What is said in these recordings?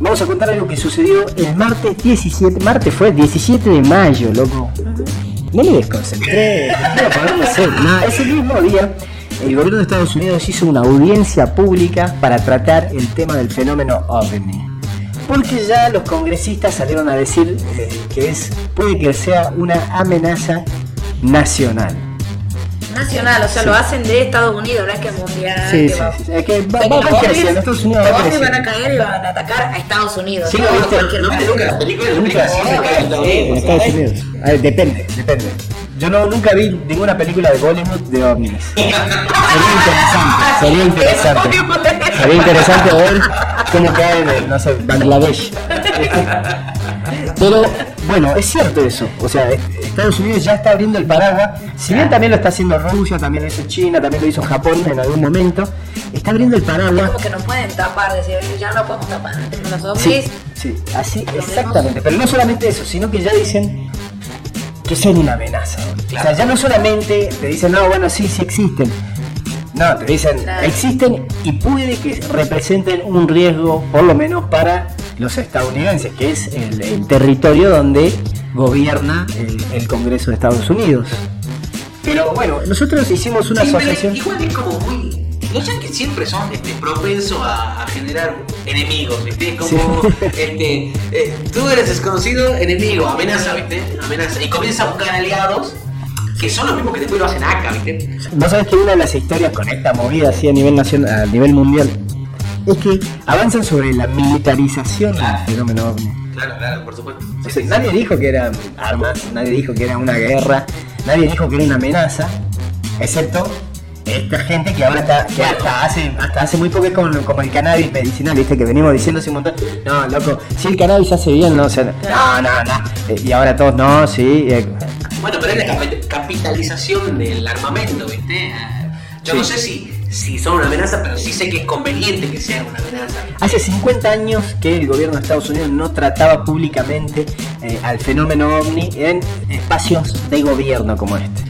Vamos a contar algo que sucedió el martes 17, martes fue 17 de mayo, loco. No me desconcentré, no hacer nada. Ese mismo día, el gobierno de Estados Unidos hizo una audiencia pública para tratar el tema del fenómeno OVNI. Porque ya los congresistas salieron a decir eh, que es, puede que sea una amenaza nacional. Nacional, o sea, lo hacen de Estados Unidos, no es que es mundial. Sí, que sí, va- sí, es que va, Estados Unidos van a caer y van a atacar a Estados Unidos. Sí, no lo a viste. cualquier No, lugar. nunca las películas Nunca, siempre siempre caen en Estados en Unidos. Estados Unidos. A ver, depende, depende. Yo no, nunca vi ninguna película de Bollywood de ovnis. Sería interesante, sería interesante. Sería interesante ver cómo caen en, no sé, Bangladesh. Pero bueno, es cierto eso. O sea, Estados Unidos ya está abriendo el paraguas. Si bien también lo está haciendo Rusia, también lo hizo China, también lo hizo Japón en algún momento. Está abriendo el paraguas. Como que no pueden tapar, decir, ya no podemos tapar. Los Sí, ovnis. sí, así, exactamente. Pero no solamente eso, sino que ya dicen que son una amenaza. O sea, ya no solamente te dicen, no, bueno, sí, sí existen. No, te dicen, existen y puede que representen un riesgo, por lo menos para los estadounidenses, que es el, el territorio donde gobierna el, el Congreso de Estados Unidos. Pero bueno, nosotros hicimos una Sí, asociación. igual es como muy. Los yankees siempre son este, propensos a, a generar enemigos, ¿viste? Como, este, eh, tú eres desconocido, enemigo, amenaza, ¿viste? Amenaza. Y comienza a buscar aliados que son los mismos que después lo hacen acá, ¿viste? Vos sabés que una de las historias con esta movida así a nivel nacional, a nivel mundial, es que avanzan sobre la militarización del fenómeno ovni. Claro, claro, por supuesto. O sea, nadie dijo que eran armas, nadie dijo que era una guerra, nadie dijo que era una amenaza, excepto esta gente que ahora está, que hasta hace, hasta hace muy poco es como, como el cannabis medicinal, viste, que venimos diciendo hace un montón, no, loco, si el cannabis hace bien, no, o sea, no, no, no, y ahora todos, no, sí, eh, Bueno, pero es la capi- capitalización del armamento, ¿viste? Ah, Yo no sé si, si son una amenaza, pero sí sé que es conveniente que sean una amenaza. Hace 50 años que el gobierno de Estados Unidos no trataba públicamente eh, al fenómeno ovni en espacios de gobierno como este.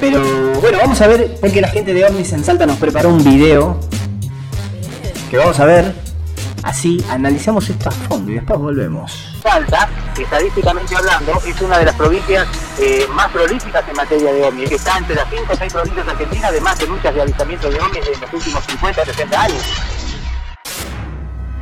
Pero bueno, vamos a ver, porque la gente de OVNIs en Salta nos preparó un video que vamos a ver. Así analizamos esto a fondo y después volvemos. Salta, estadísticamente hablando, es una de las provincias eh, más prolíficas en materia de ovnis, que está entre las 5 o 6 provincias argentinas, además de muchas de avistamientos de ovnis en los últimos 50 60 años.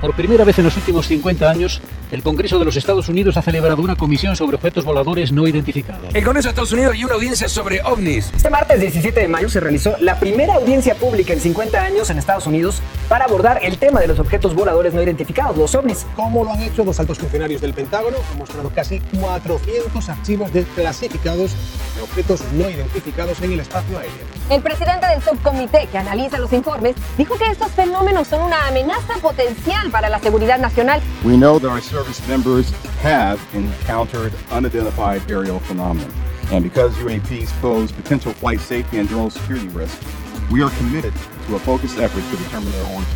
Por primera vez en los últimos 50 años, el Congreso de los Estados Unidos ha celebrado una comisión sobre objetos voladores no identificados. El Congreso de Estados Unidos y una audiencia sobre ovnis. Este martes 17 de mayo se realizó la primera audiencia pública en 50 años en Estados Unidos para abordar el tema de los objetos voladores no identificados, los ovnis. Como lo han hecho los altos funcionarios del Pentágono, han mostrado casi 400 archivos desclasificados de objetos no identificados en el espacio aéreo. El presidente del subcomité que analiza los informes dijo que estos fenómenos son una amenaza potencial para la seguridad nacional. We know that our service members have encountered unidentified aerial phenomena. And because UAPs pose potential flight safety and drone security risks, we are committed to a focused effort to determine their origin.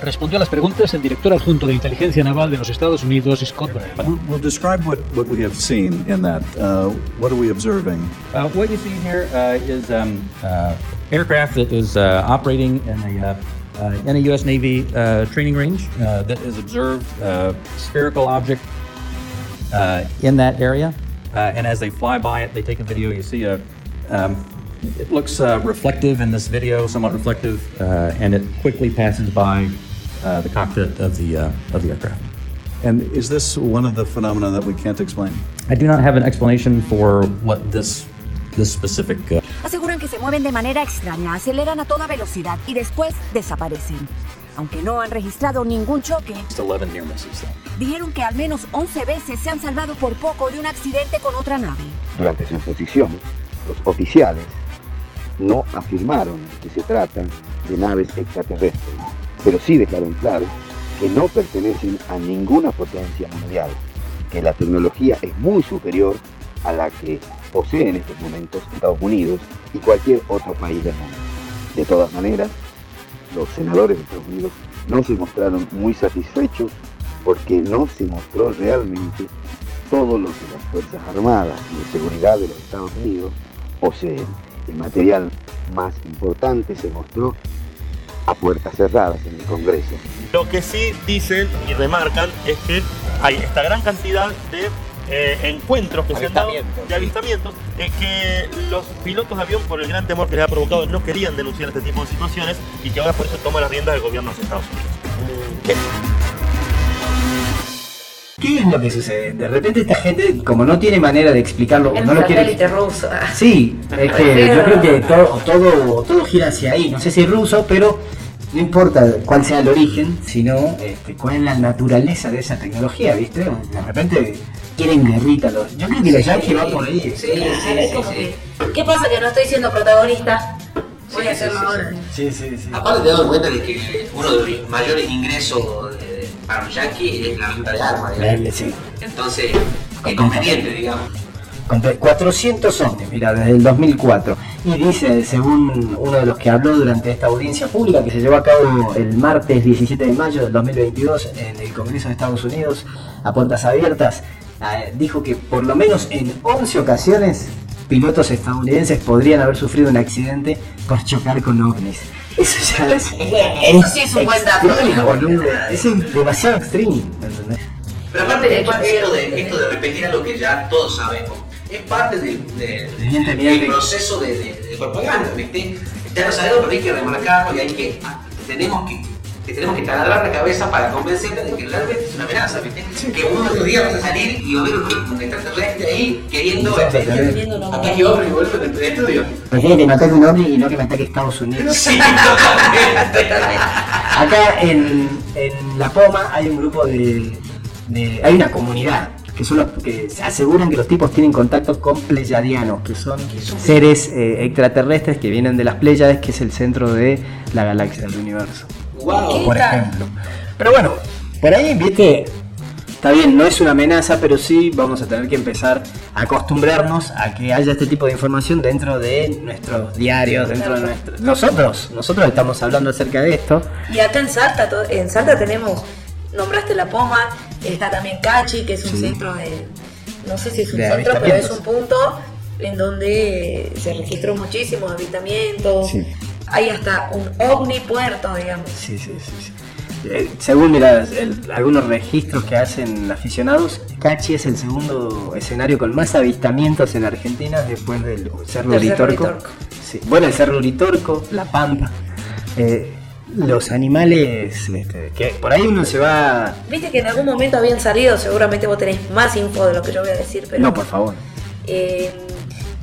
Respondió a las preguntas el director adjunto de inteligencia naval de los Estados Unidos, Scott Byrne. Well, describe what, what we have seen in that. Uh, what are we observing? Uh, what you see here uh, is um, uh, aircraft that is uh, operating in a, uh, uh, in a U.S. Navy uh, training range uh, that has observed a spherical object uh, in that area. Uh, and as they fly by it, they take a video. You see a, um, it looks uh, reflective in this video, somewhat reflective, uh, and it quickly passes by uh, the cockpit of the, uh, of the aircraft. And is this one of the phenomena that we can't explain? I do not have an explanation for what this, this specific uh, Aseguran que se mueven de manera extraña, aceleran a toda velocidad y después desaparecen. Aunque no han registrado ningún choque, just 11 near misses. though. dijeron que al menos 11 veces se han salvado por poco de un accidente con otra nave. Durante su exposición, los oficiales no afirmaron que se trata de naves extraterrestres, pero sí dejaron claro que no pertenecen a ninguna potencia mundial, que la tecnología es muy superior a la que posee en estos momentos Estados Unidos y cualquier otro país del mundo. De todas maneras, los senadores de Estados Unidos no se mostraron muy satisfechos porque no se mostró realmente todo lo que las Fuerzas Armadas y de Seguridad de los Estados Unidos poseen. El material más importante se mostró a puertas cerradas en el Congreso. Lo que sí dicen y remarcan es que hay esta gran cantidad de eh, encuentros que se han dado, de avistamientos, eh, que los pilotos de avión, por el gran temor que les ha provocado, no querían denunciar este tipo de situaciones y que ahora por eso toma las riendas del gobierno de los Estados Unidos. ¿Qué es lo que sucede? De repente esta gente, como no tiene manera de explicarlo, o El no lo quiere... satélite ruso. Sí, es que yo creo que todo, todo, todo gira hacia ahí. No sé si es ruso, pero no importa cuál sea el origen, sino este, cuál es la naturaleza de esa tecnología, ¿viste? De repente quieren guerrita los. Yo creo que los yankees van por ahí. Sí, sí, sí, sí. ¿Qué pasa que no estoy siendo protagonista? Voy a hacerlo ahora. Sí, sí, sí. Aparte te das cuenta de que uno de los mayores ingresos de- para los yankees es la venta de armas. Sí. Entonces, es conveniente, digamos. Contra 400 ovnis, mira, desde el 2004. Y dice, según uno de los que habló durante esta audiencia pública que se llevó a cabo el martes 17 de mayo del 2022 en el Congreso de Estados Unidos, a puertas abiertas, eh, dijo que por lo menos en 11 ocasiones pilotos estadounidenses podrían haber sufrido un accidente por chocar con ovnis. Eso ya es. Eso sí es un buen dato. es demasiado extreme. ¿entendés? Pero aparte, esto de, esto de repetir algo que ya todos sabemos, es parte del, de- Evidentemente. del proceso de, de- de propaganda, ¿viste? Ya lo sabemos, pero hay que remarcarlo y hay que, tenemos que, que tenemos que taladrar la cabeza para convencerla de que realmente es una amenaza, ¿viste? Que uno de estos días va a salir y va a haber un, extraterrestre ahí queriendo... este, Acá yo abro y vuelvo en el estudio. Prefiero que me ataque un ovni y no que me ataque Estados Unidos. Sí, totalmente. Acá en, en La Poma hay un grupo de, de- hay una comunidad que son los que se aseguran que los tipos tienen contacto con pleyadianos, que son seres eh, extraterrestres que vienen de las Pléyades, que es el centro de la galaxia del universo. Wow. Por ejemplo. Pero bueno, por ahí, viste, está bien, no es una amenaza, pero sí vamos a tener que empezar a acostumbrarnos a que haya este tipo de información dentro de nuestros diarios, dentro de nuestros... Nosotros, nosotros estamos hablando acerca de esto. Y acá en Salta, en Salta tenemos, nombraste La Poma, está también Cachi, que es un Sí. centro de, no sé si es un De centro, pero es un punto en donde se registró muchísimos avistamientos. Sí. Hay hasta un ovni puerto, digamos. Sí, sí, sí. sí. Eh, según mira, el- algunos registros que hacen aficionados, Cachi es el segundo escenario con más avistamientos en Argentina después del Cerro. Uritorco. Sí, Bueno, el Cerro Uritorco, La Pampa. Eh, los animales, este, que por ahí uno se va... Viste que en algún momento habían salido, seguramente vos tenés más info de lo que yo voy a decir, pero No, por favor. eh,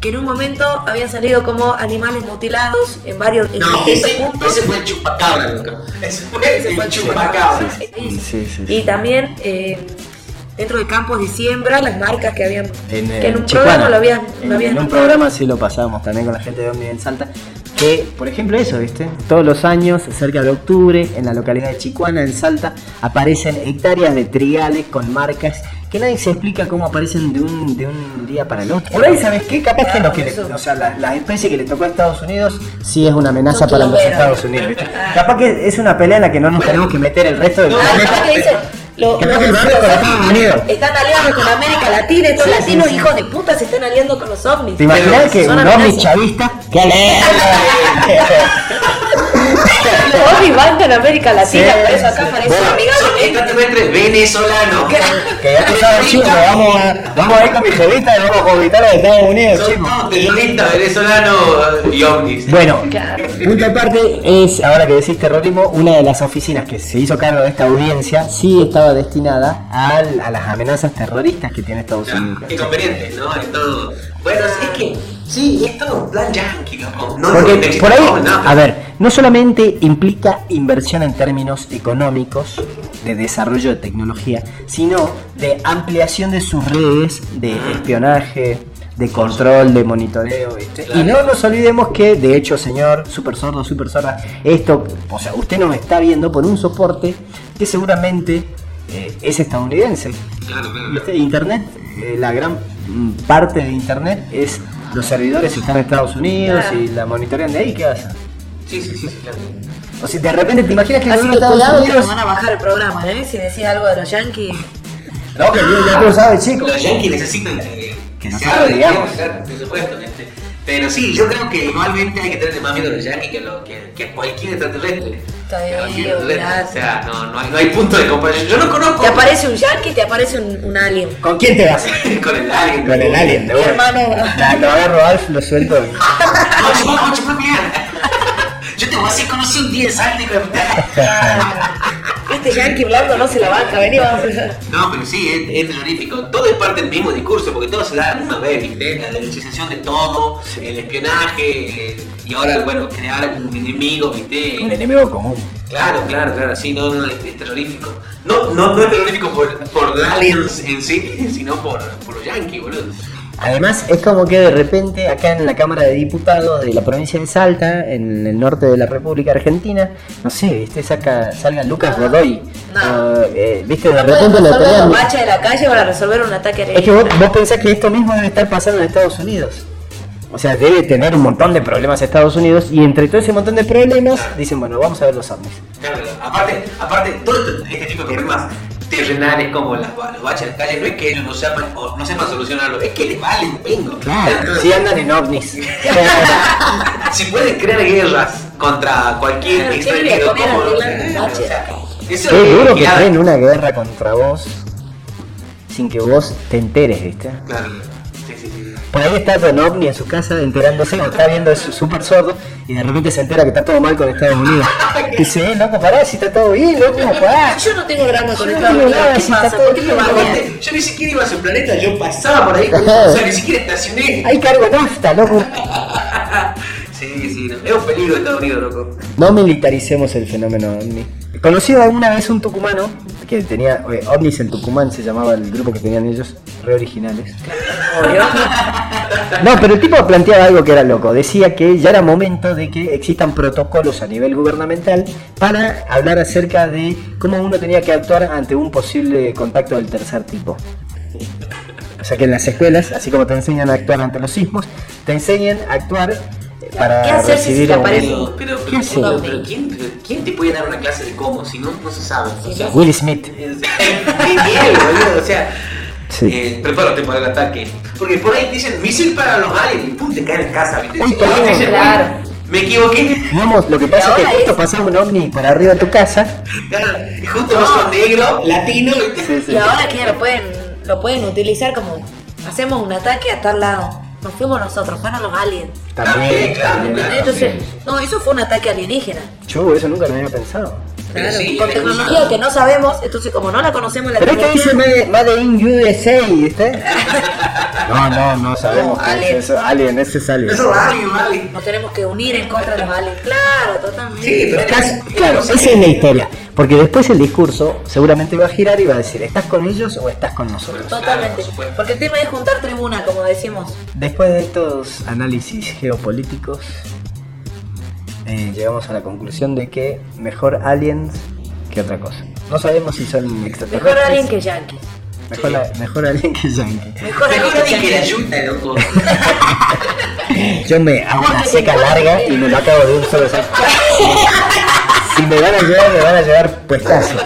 que en un momento habían salido como animales mutilados en varios en No, ese, puntos. ese fue el chupacabra, loco. Ese fue el chupacabra. Sí, sí, sí. Y también eh, dentro de campos de siembra, las marcas que habían. En, que en un programa lo habían. En, lo habían en un programa sí lo pasamos también con la gente de Omni en Salta. Que, por ejemplo, eso, ¿viste? Todos los años, cerca de octubre, en la localidad de Chicuana, en Salta, aparecen hectáreas de trigales con marcas que nadie se explica cómo aparecen de un, de un día para el otro. Por ahí, ¿sabes qué? Capaz que lo que le- o sea, la, la especie que le tocó a Estados Unidos sí es una amenaza para los Estados Unidos. ¿viste? Capaz que es una pelea en la que no nos tenemos que meter el resto del Ah, que dicen, lo- los- Unidos. Están aliados con América Latina, estos Sí, latinos sí. hijos de puta se están aliando con los ovnis. ¿Te imaginas que un ovni chavista? ¡Qué Los van con América Latina, Sí, por eso acá sí. parece Bueno, extraterrestres venezolanos. Que ya tú sabes, chicos, vamos a, vamos a ir con mi jevita y vamos a conquistar a los Estados Unidos, Son chicos. terroristas venezolanos y ovnis. Bueno, punto aparte es, ahora que decís terrorismo, una de las oficinas que se hizo cargo de esta audiencia sí estaba destinada al- a las amenazas terroristas que tiene Estados Unidos. Qué conveniente, ¿no? Todo. Bueno, es que. Sí, es todo un plan yankee, loco. No Porque por ahí, a ver, no solamente implica inversión en términos económicos, de desarrollo de tecnología, sino de ampliación de sus redes de espionaje, de control, de monitoreo. ¿viste? Y no nos olvidemos que, de hecho, señor super sordo, super sorda, esto, o sea, usted nos está viendo por un soporte que seguramente eh, es estadounidense. Claro, claro. Internet, eh, la gran mm, parte de Internet es los servidores están en Estados Unidos Claro. y la monitorean de ahí, ¿qué pasa? Sí, sí, sí, sí, claro. O sea, de repente te imaginas que cuidado Estados que Unidos... van a bajar el programa, ¿eh? Si decís algo de los yankees. No, que ya tú lo sabes, chicos. Los yankees necesitan que, que se hable, digamos. por supuesto. este. Pero sí, yo creo que igualmente hay que tener más miedo a los yankees que, lo, que, que cualquier extraterrestre. Está bien, Cualquier extraterrestre. gracias. O sea, no, no, hay, no hay punto de comparación. Yo no conozco. Te aparece un yankee, te aparece un, un alien. ¿Con quién te vas? con el alien. Con el alien, de Mi hermano. Ya, Lo agarro a Alf, lo suelto. y- No, chupá, no, chupá, mierda. Yo te voy a hacer conocer un día salte hijo de puta. Este yankee blando no se la banca, vení, vamos No, pero sí, es, es terrorífico. Todo es parte del mismo discurso, porque todo se da a la misma vez, ¿viste? La derechización de todo, el espionaje, y ahora, bueno, crear un enemigo, ¿viste? Un enemigo común. Claro, claro, claro, sí, no, no, es, es terrorífico. No, no, no es terrorífico por, por aliens en sí, sino por, por los yankees, boludo. Además, es como que de repente acá en la Cámara de Diputados de la provincia de Salta, en el norte de la República Argentina, no sé, ¿viste? Saca, salga Lucas Godoy. Ah, eh, ¿Viste? De repente pelean. baches de la calle para resolver un ataque Es que vos, vos pensás que esto mismo debe estar pasando en Estados Unidos. O sea, debe tener un montón de problemas Estados Unidos y entre todo ese montón de problemas dicen, bueno, vamos a ver los ovnis. Claro, aparte, aparte, todo este, este tipo de problemas terrenales como las, los baches de la calle, no es que ellos no sepan, o no sepan solucionarlo, es que les valen pingo. Claro, si andan en ovnis. Si pueden crear guerras contra cualquier extranjero, ¿cómo? ponen no? a O sea, Eso Es duro que traen una guerra contra vos sin que vos te enteres, ¿viste? Claro. Por ahí está con ovni en su casa enterándose, o está viendo súper sordo y de repente se entera que está todo mal con Estados Unidos. Dice, eh, loco, pará, si está todo bien, loco, pará. Yo no tengo drama con Estados Unidos. nada, ¿Qué si está pasa? todo ¿Por qué me? Aparte, yo ni siquiera iba a su planeta, yo pasaba por ahí, o sea, ni siquiera estacioné. Hay cargo nafta, loco. Sí, sí, no. es un peligro Estados Unidos, loco. No militaricemos el fenómeno ovni. Conocí alguna vez un tucumano que tenía eh, ovnis en Tucumán, se llamaba el grupo que tenían ellos, re originales. No, pero el tipo planteaba algo que era loco. Decía que ya era momento de que existan protocolos a nivel gubernamental para hablar acerca de cómo uno tenía que actuar ante un posible contacto del tercer tipo. O sea que en las escuelas, así como te enseñan a actuar ante los sismos, te enseñan a actuar para ¿Qué hacer si recibir te aparece? Pero, pero, ¿Qué hace? pero, pero ¿quién, pero ¿quién te puede dar una clase de cómo si no, no se sabe? O sea, Will Smith. Qué bien, boludo, o sea, Sí. eh, prepárate para el ataque. Porque por ahí dicen misil para los aliens y pum, te caen en casa, ¿viste? Uy, perdón. dicen, Claro. "Uy, Me equivoqué. Vamos, lo que pasa es que justo es- pasaba un ovni por arriba de tu casa. Y justo vos sos negro, latino. Y ahora que lo pueden, lo pueden utilizar como hacemos un ataque a tal lado. No fuimos nosotros, fueron los aliens. También, también. Entonces, no, eso fue un ataque alienígena. Yo eso nunca lo había pensado. Claro, sí, con tecnología que no sabemos, entonces como no la conocemos la Pero es que dice tecnología, Made, in USA, ¿viste? No, no, no sabemos No, qué alien. es eso. Alien, ese es alien. Eso es alien, alien. nos tenemos que unir en contra de los aliens. Claro, totalmente. Sí, pero claro, esa es la historia. Porque después el discurso seguramente va a girar y va a decir, ¿estás con ellos o estás con nosotros? Totalmente. Porque el tema es juntar tribuna, como decimos. Después de estos análisis geopolíticos, eh, llegamos a la conclusión de que mejor aliens que otra cosa. No sabemos si son extraterrestres. Mejor alien que yankee. Mejor, la- mejor alien que yankee. Mejor Mejor alien alguien que la ayuda, loco. Yo me hago una seca larga y me lo acabo de un solo saco. Si me van a llevar, me van a llevar puestazo.